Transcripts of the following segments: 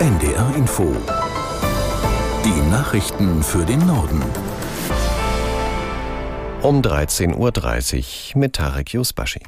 NDR Info. Die Nachrichten für den Norden. Um 13.30 Uhr mit Tarek Yusbashi.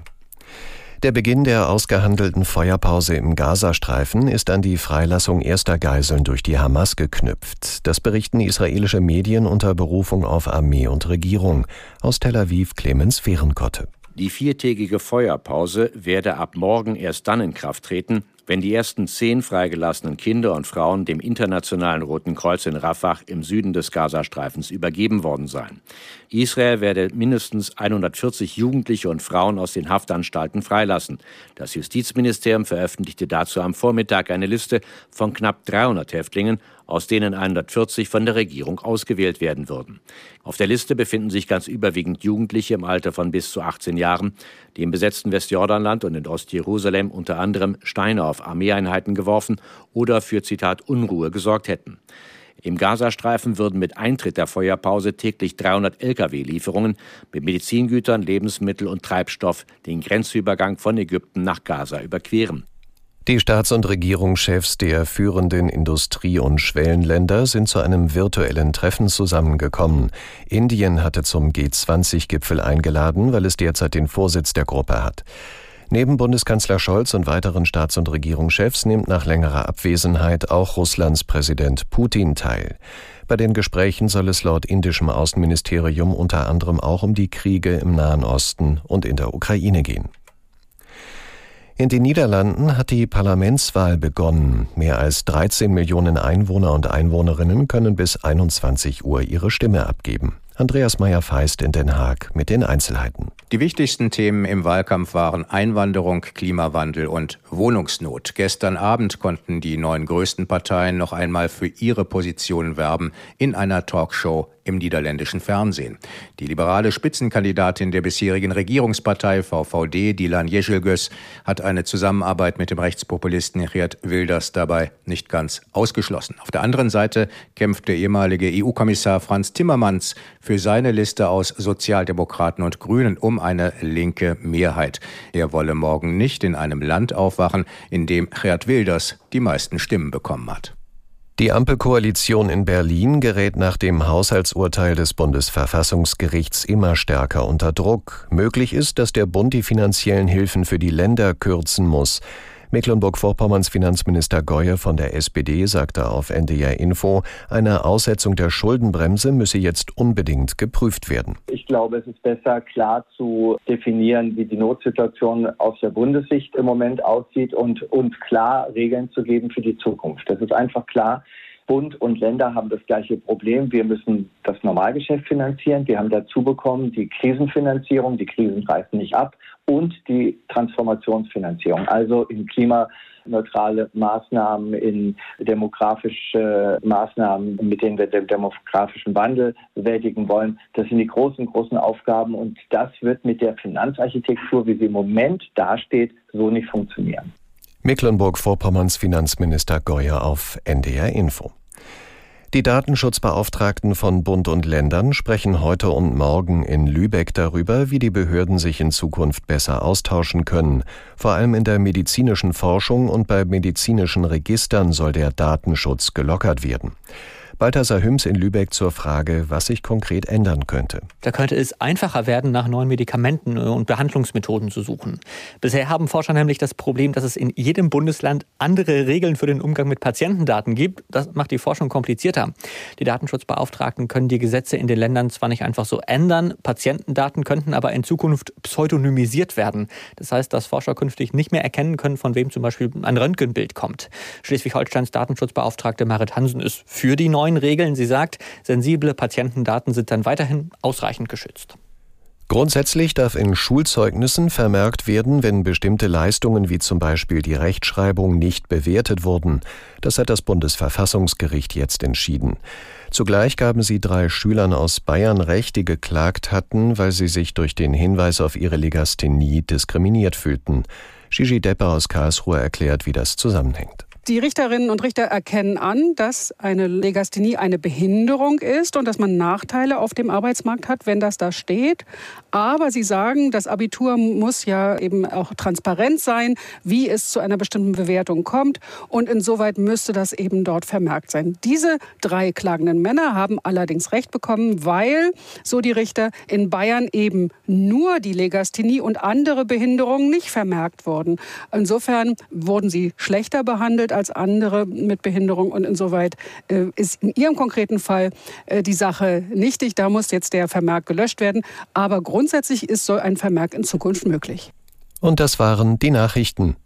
Der Beginn der ausgehandelten Feuerpause im Gazastreifen ist an die Freilassung erster Geiseln durch die Hamas geknüpft. Das berichten israelische Medien unter Berufung auf Armee und Regierung. Aus Tel Aviv Clemens Fehrenkotte. Die viertägige Feuerpause werde ab morgen erst dann in Kraft treten, wenn die ersten zehn freigelassenen Kinder und Frauen dem Internationalen Roten Kreuz in Rafah im Süden des Gazastreifens übergeben worden seien. Israel werde mindestens 140 Jugendliche und Frauen aus den Haftanstalten freilassen. Das Justizministerium veröffentlichte dazu am Vormittag eine Liste von knapp 300 Häftlingen, aus denen 140 von der Regierung ausgewählt werden würden. Auf der Liste befinden sich ganz überwiegend Jugendliche im Alter von bis zu 18 Jahren, die im besetzten Westjordanland und in Ostjerusalem unter anderem Steine auf Armeeeinheiten geworfen oder für Zitat Unruhe gesorgt hätten. Im Gazastreifen würden mit Eintritt der Feuerpause täglich 300 Lkw-Lieferungen mit Medizingütern, Lebensmittel und Treibstoff den Grenzübergang von Ägypten nach Gaza überqueren. Die Staats- und Regierungschefs der führenden Industrie- und Schwellenländer sind zu einem virtuellen Treffen zusammengekommen. Indien hatte zum G20-Gipfel eingeladen, weil es derzeit den Vorsitz der Gruppe hat. Neben Bundeskanzler Scholz und weiteren Staats- und Regierungschefs nimmt nach längerer Abwesenheit auch Russlands Präsident Putin teil. Bei den Gesprächen soll es laut indischem Außenministerium unter anderem auch um die Kriege im Nahen Osten und in der Ukraine gehen. In den Niederlanden hat die Parlamentswahl begonnen. Mehr als 13 Millionen Einwohner und Einwohnerinnen können bis 21 Uhr ihre Stimme abgeben. Andreas Meyer-Feist in Den Haag mit den Einzelheiten. Die wichtigsten Themen im Wahlkampf waren Einwanderung, Klimawandel und Wohnungsnot. Gestern Abend konnten die neun größten Parteien noch einmal für ihre Positionen werben in einer Talkshow im niederländischen Fernsehen. Die liberale Spitzenkandidatin der bisherigen Regierungspartei VVD, Dilan Jeschelgös, hat eine Zusammenarbeit mit dem Rechtspopulisten Geert Wilders dabei nicht ganz ausgeschlossen. Auf der anderen Seite kämpft der ehemalige EU-Kommissar Franz Timmermans für seine Liste aus Sozialdemokraten und Grünen um eine linke Mehrheit. Er wolle morgen nicht in einem Land aufwachen, in dem Geert Wilders die meisten Stimmen bekommen hat. Die Ampelkoalition in Berlin gerät nach dem Haushaltsurteil des Bundesverfassungsgerichts immer stärker unter Druck. Möglich ist, dass der Bund die finanziellen Hilfen für die Länder kürzen muss. Mecklenburg-Vorpommerns Finanzminister Goye von der SPD sagte auf NDR Info, eine Aussetzung der Schuldenbremse müsse jetzt unbedingt geprüft werden. Ich glaube, es ist besser klar zu definieren, wie die Notsituation aus der Bundessicht im Moment aussieht und uns klar Regeln zu geben für die Zukunft. Das ist einfach klar. Bund und Länder haben das gleiche Problem. Wir müssen das Normalgeschäft finanzieren. Wir haben dazu bekommen die Krisenfinanzierung. Die Krisen reißen nicht ab und die Transformationsfinanzierung, also in klimaneutrale Maßnahmen, in demografische Maßnahmen, mit denen wir den demografischen Wandel bewältigen wollen. Das sind die großen, großen Aufgaben und das wird mit der Finanzarchitektur, wie sie im Moment dasteht, so nicht funktionieren. Mecklenburg-Vorpommerns Finanzminister Geuer auf NDR Info. Die Datenschutzbeauftragten von Bund und Ländern sprechen heute und morgen in Lübeck darüber, wie die Behörden sich in Zukunft besser austauschen können. Vor allem in der medizinischen Forschung und bei medizinischen Registern soll der Datenschutz gelockert werden. Balthasar Hüms in Lübeck zur Frage, was sich konkret ändern könnte. Da könnte es einfacher werden, nach neuen Medikamenten äh, und Behandlungsmethoden zu suchen. Bisher haben Forscher nämlich das Problem, dass es in jedem Bundesland andere Regeln für den Umgang mit Patientendaten gibt. Das macht die Forschung komplizierter. Die Datenschutzbeauftragten können die Gesetze in den Ländern zwar nicht einfach so ändern, Patientendaten könnten aber in Zukunft pseudonymisiert werden. Das heißt, dass Forscher künftig nicht mehr erkennen können, von wem zum Beispiel ein Röntgenbild kommt. Schleswig-Holsteins Datenschutzbeauftragte Marit Hansen ist für die neuen Regeln. Sie sagt, sensible Patientendaten sind dann weiterhin ausreichend geschützt. Grundsätzlich darf in Schulzeugnissen vermerkt werden, wenn bestimmte Leistungen wie zum Beispiel die Rechtschreibung nicht bewertet wurden. Das hat das Bundesverfassungsgericht jetzt entschieden. Zugleich gaben sie drei Schülern aus Bayern Recht, die geklagt hatten, weil sie sich durch den Hinweis auf ihre Legasthenie diskriminiert fühlten. Gigi Depper aus Karlsruhe erklärt, wie das zusammenhängt. Die Richterinnen und Richter erkennen an, dass eine Legasthenie eine Behinderung ist und dass man Nachteile auf dem Arbeitsmarkt hat, wenn das da steht. Aber sie sagen, das Abitur muss ja eben auch transparent sein, wie es zu einer bestimmten Bewertung kommt. Und insoweit müsste das eben dort vermerkt sein. Diese drei klagenden Männer haben allerdings Recht bekommen, weil, so die Richter, in Bayern eben nur die Legasthenie und andere Behinderungen nicht vermerkt wurden. Insofern wurden sie schlechter behandelt als andere mit Behinderung und insoweit äh, ist in ihrem konkreten Fall äh, die Sache nichtig. Da muss jetzt der Vermerk gelöscht werden. Aber grundsätzlich ist so ein Vermerk in Zukunft möglich. Und das waren die Nachrichten.